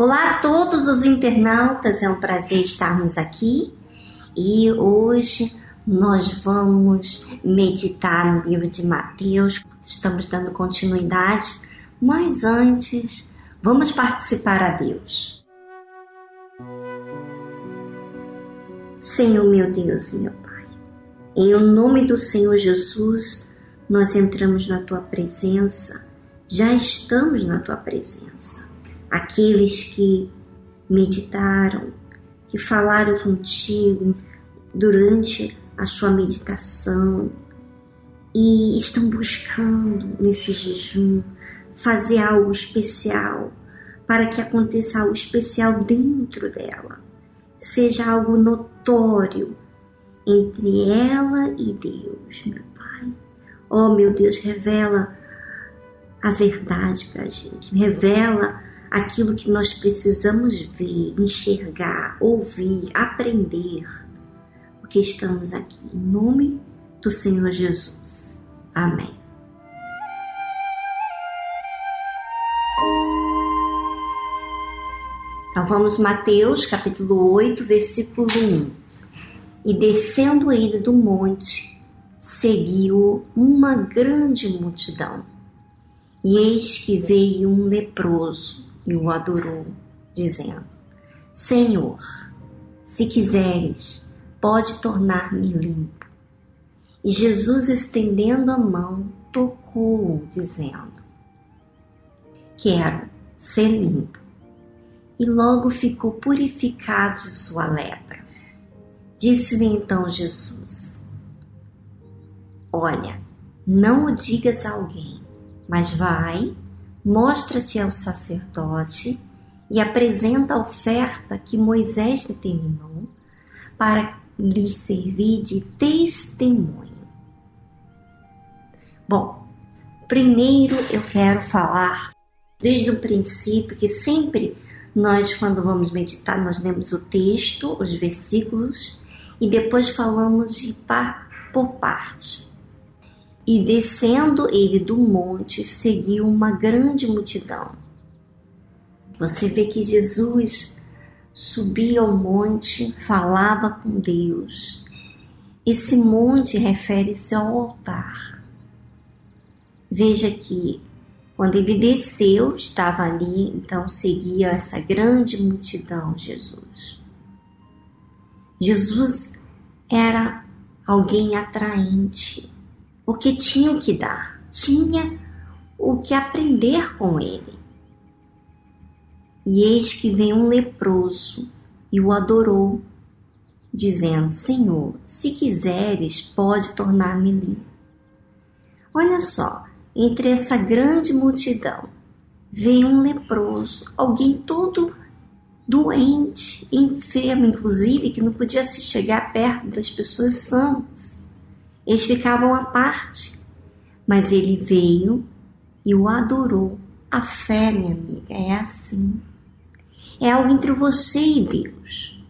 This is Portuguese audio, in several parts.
Olá a todos os internautas, é um prazer estarmos aqui e hoje nós vamos meditar no livro de Mateus. Estamos dando continuidade, mas antes vamos participar a Deus. Senhor meu Deus, meu Pai, em o nome do Senhor Jesus, nós entramos na tua presença, já estamos na tua presença aqueles que meditaram, que falaram contigo durante a sua meditação e estão buscando nesse jejum fazer algo especial para que aconteça algo especial dentro dela, seja algo notório entre ela e Deus, meu Pai. Oh, meu Deus, revela a verdade para a gente, revela aquilo que nós precisamos ver, enxergar, ouvir, aprender, porque estamos aqui em nome do Senhor Jesus. Amém. Então vamos Mateus capítulo 8, versículo 1. E descendo ele do monte, seguiu uma grande multidão. E eis que veio um leproso e o adorou, dizendo: Senhor, se quiseres, pode tornar-me limpo. E Jesus, estendendo a mão, tocou-o, dizendo: Quero ser limpo. E logo ficou purificado de sua lepra. Disse-lhe então Jesus: Olha, não o digas a alguém, mas vai mostra-te ao sacerdote e apresenta a oferta que Moisés determinou para lhe servir de testemunho. Bom, primeiro eu quero falar desde o princípio que sempre nós, quando vamos meditar, nós lemos o texto, os versículos e depois falamos de par, por parte. E descendo ele do monte, seguiu uma grande multidão. Você vê que Jesus subia ao monte, falava com Deus. Esse monte refere-se ao altar. Veja que quando ele desceu, estava ali, então seguia essa grande multidão, Jesus. Jesus era alguém atraente porque tinha o que dar, tinha o que aprender com ele. E eis que vem um leproso e o adorou, dizendo: Senhor, se quiseres, pode tornar-me limpo. Olha só, entre essa grande multidão vem um leproso, alguém todo doente, enfermo, inclusive, que não podia se chegar perto das pessoas sãs. Eles ficavam à parte, mas ele veio e o adorou. A fé, minha amiga, é assim. É algo entre você e Deus.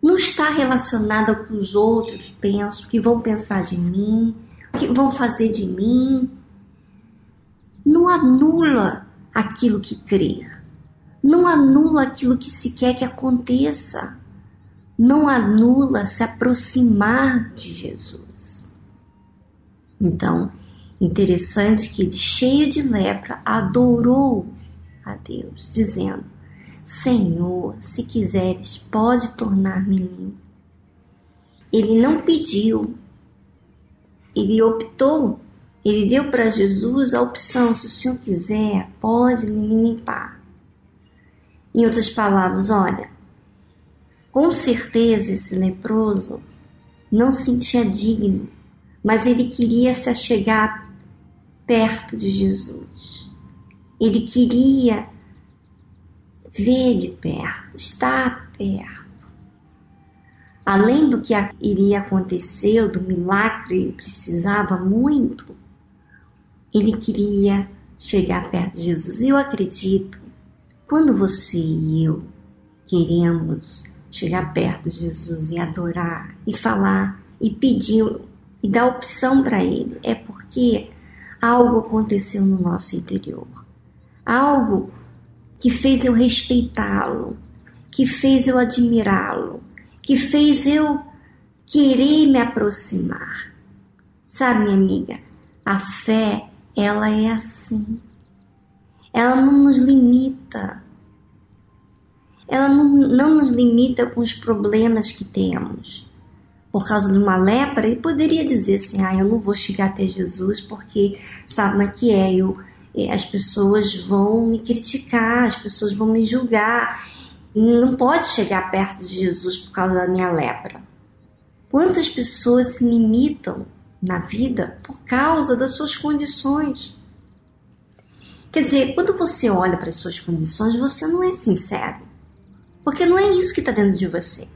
Não está relacionada com os outros, penso, que vão pensar de mim, o que vão fazer de mim. Não anula aquilo que crer. Não anula aquilo que se quer que aconteça. Não anula se aproximar de Jesus. Então, interessante que ele, cheio de lepra, adorou a Deus, dizendo: Senhor, se quiseres, pode tornar-me limpo. Ele não pediu, ele optou, ele deu para Jesus a opção: se o Senhor quiser, pode me limpar. Em outras palavras, olha, com certeza esse leproso não se sentia digno mas ele queria se achegar perto de Jesus. Ele queria ver de perto, estar perto. Além do que iria acontecer, do milagre, ele precisava muito, ele queria chegar perto de Jesus. Eu acredito, quando você e eu queremos chegar perto de Jesus e adorar e falar e pedir e dá opção para ele, é porque algo aconteceu no nosso interior. Algo que fez eu respeitá-lo, que fez eu admirá-lo, que fez eu querer me aproximar. Sabe, minha amiga, a fé, ela é assim. Ela não nos limita. Ela não, não nos limita com os problemas que temos. Por causa de uma lepra, ele poderia dizer assim: ah, eu não vou chegar até Jesus porque sabe como é que é? Eu, as pessoas vão me criticar, as pessoas vão me julgar. Não pode chegar perto de Jesus por causa da minha lepra. Quantas pessoas se limitam na vida por causa das suas condições? Quer dizer, quando você olha para as suas condições, você não é sincero. Porque não é isso que está dentro de você.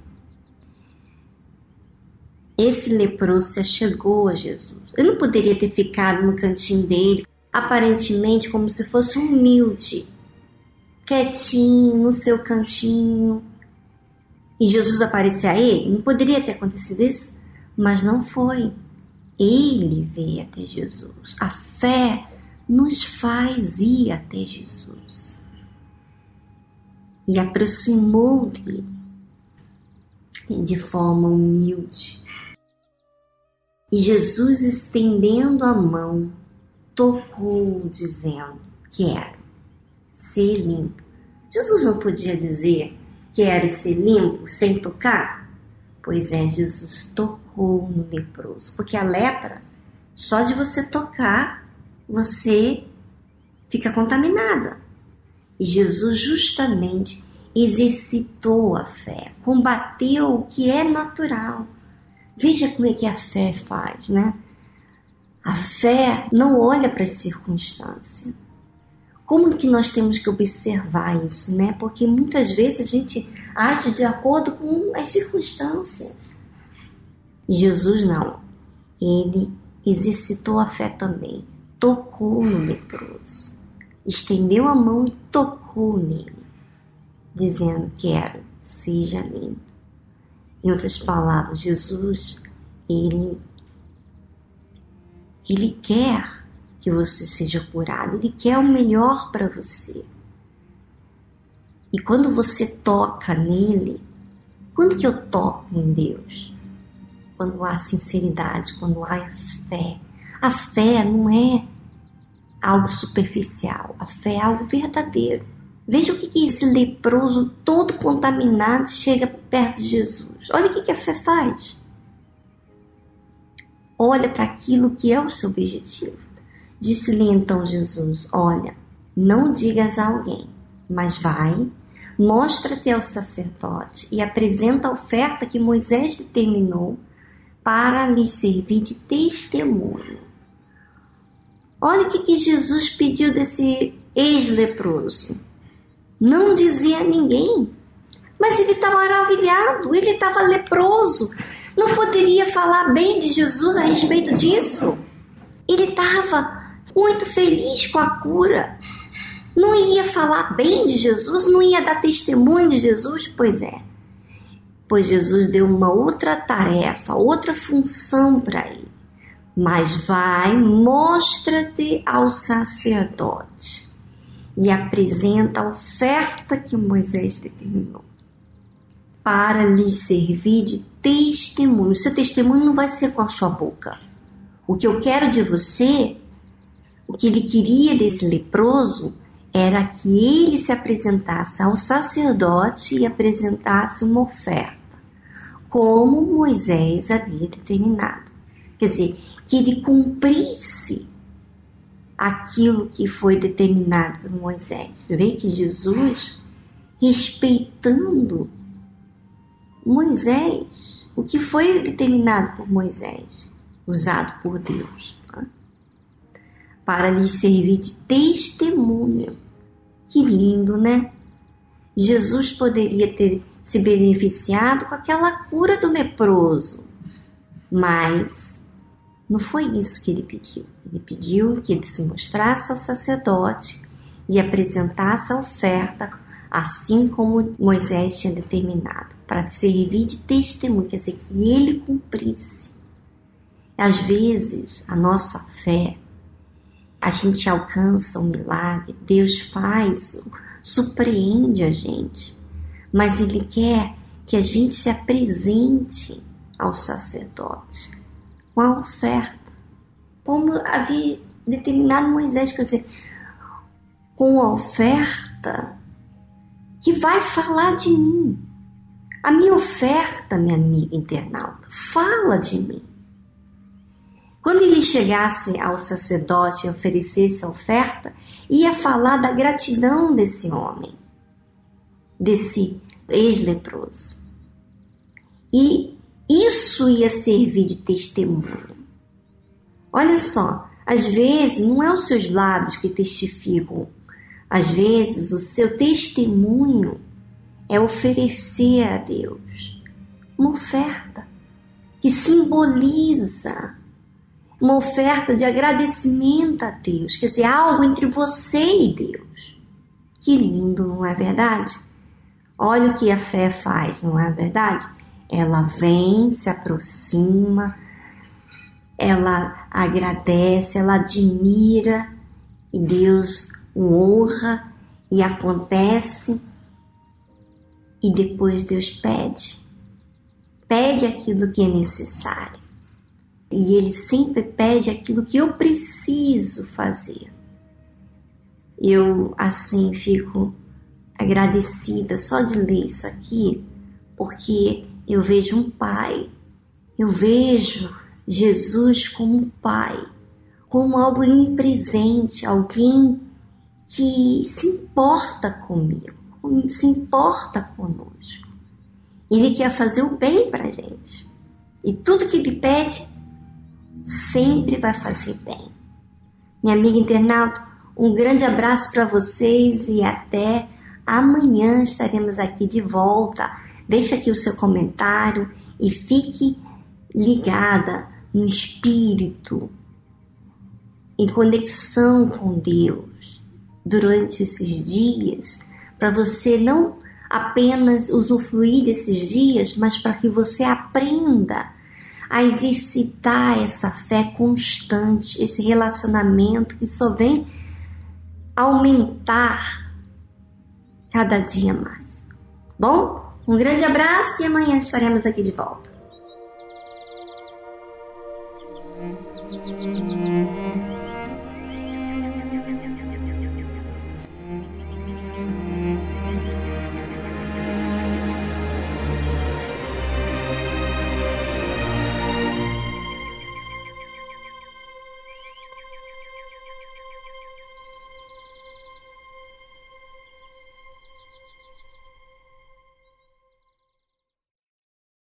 Esse leproso se chegou a Jesus. Ele não poderia ter ficado no cantinho dele, aparentemente como se fosse humilde, quietinho no seu cantinho. E Jesus aparecer a ele? Não poderia ter acontecido isso? Mas não foi. Ele veio até Jesus. A fé nos faz ir até Jesus. E aproximou dele de forma humilde. E Jesus, estendendo a mão, tocou, dizendo: Quero ser limpo. Jesus não podia dizer: Quero ser limpo sem tocar? Pois é, Jesus tocou no leproso, porque a lepra, só de você tocar, você fica contaminada. E Jesus justamente exercitou a fé, combateu o que é natural. Veja como é que a fé faz, né? A fé não olha para as circunstâncias. Como que nós temos que observar isso, né? Porque muitas vezes a gente age de acordo com as circunstâncias. Jesus não. Ele exercitou a fé também tocou no leproso, estendeu a mão e tocou nele, dizendo: Quero, seja limpo. Em outras palavras, Jesus, ele, ele quer que você seja curado, ele quer o melhor para você. E quando você toca nele, quando que eu toco em Deus? Quando há sinceridade, quando há fé, a fé não é algo superficial, a fé é algo verdadeiro. Veja o que, que esse leproso todo contaminado chega perto de Jesus. Olha o que, que a fé faz. Olha para aquilo que é o seu objetivo. Disse-lhe então Jesus: Olha, não digas a alguém, mas vai, mostra-te ao sacerdote e apresenta a oferta que Moisés determinou para lhe servir de testemunho. Olha o que, que Jesus pediu desse ex-leproso. Não dizia a ninguém. Mas ele estava maravilhado, ele estava leproso. Não poderia falar bem de Jesus a respeito disso. Ele estava muito feliz com a cura. Não ia falar bem de Jesus, não ia dar testemunho de Jesus? Pois é. Pois Jesus deu uma outra tarefa, outra função para ele mas vai, mostra-te ao sacerdote e apresenta a oferta que Moisés determinou para lhe servir de testemunho. Seu testemunho não vai ser com a sua boca. O que eu quero de você, o que ele queria desse leproso, era que ele se apresentasse ao sacerdote e apresentasse uma oferta, como Moisés havia determinado. Quer dizer, que ele cumprisse aquilo que foi determinado por Moisés. Vê que Jesus, respeitando Moisés, o que foi determinado por Moisés, usado por Deus, né? para lhe servir de testemunha. Que lindo, né? Jesus poderia ter se beneficiado com aquela cura do leproso, mas não foi isso que ele pediu. Ele pediu que ele se mostrasse ao sacerdote e apresentasse a oferta, assim como Moisés tinha determinado, para servir de testemunho, quer dizer, que ele cumprisse. Às vezes, a nossa fé, a gente alcança um milagre, Deus faz surpreende a gente, mas ele quer que a gente se apresente ao sacerdote com a oferta, como havia determinado Moisés, quer dizer, com a oferta que vai falar de mim. A minha oferta, minha amiga internauta, fala de mim. Quando ele chegasse ao sacerdote e oferecesse a oferta, ia falar da gratidão desse homem, desse ex-leproso. E isso ia servir de testemunho. Olha só, às vezes não é os seus lábios que testificam, às vezes o seu testemunho é oferecer a Deus uma oferta que simboliza uma oferta de agradecimento a Deus, quer dizer, algo entre você e Deus. Que lindo, não é verdade? Olha o que a fé faz, não é verdade? Ela vem, se aproxima, ela agradece, ela admira e Deus o honra e acontece e depois Deus pede. Pede aquilo que é necessário. E Ele sempre pede aquilo que eu preciso fazer. Eu, assim, fico agradecida só de ler isso aqui, porque eu vejo um pai, eu vejo Jesus como um pai, como algo presente, alguém que se importa comigo, se importa conosco. Ele quer fazer o bem para gente. E tudo que ele pede, sempre vai fazer bem. Minha amiga internauta, um grande abraço para vocês e até amanhã estaremos aqui de volta Deixe aqui o seu comentário e fique ligada no espírito, em conexão com Deus durante esses dias, para você não apenas usufruir desses dias, mas para que você aprenda a exercitar essa fé constante, esse relacionamento que só vem aumentar cada dia mais. Bom, um grande abraço e amanhã estaremos aqui de volta.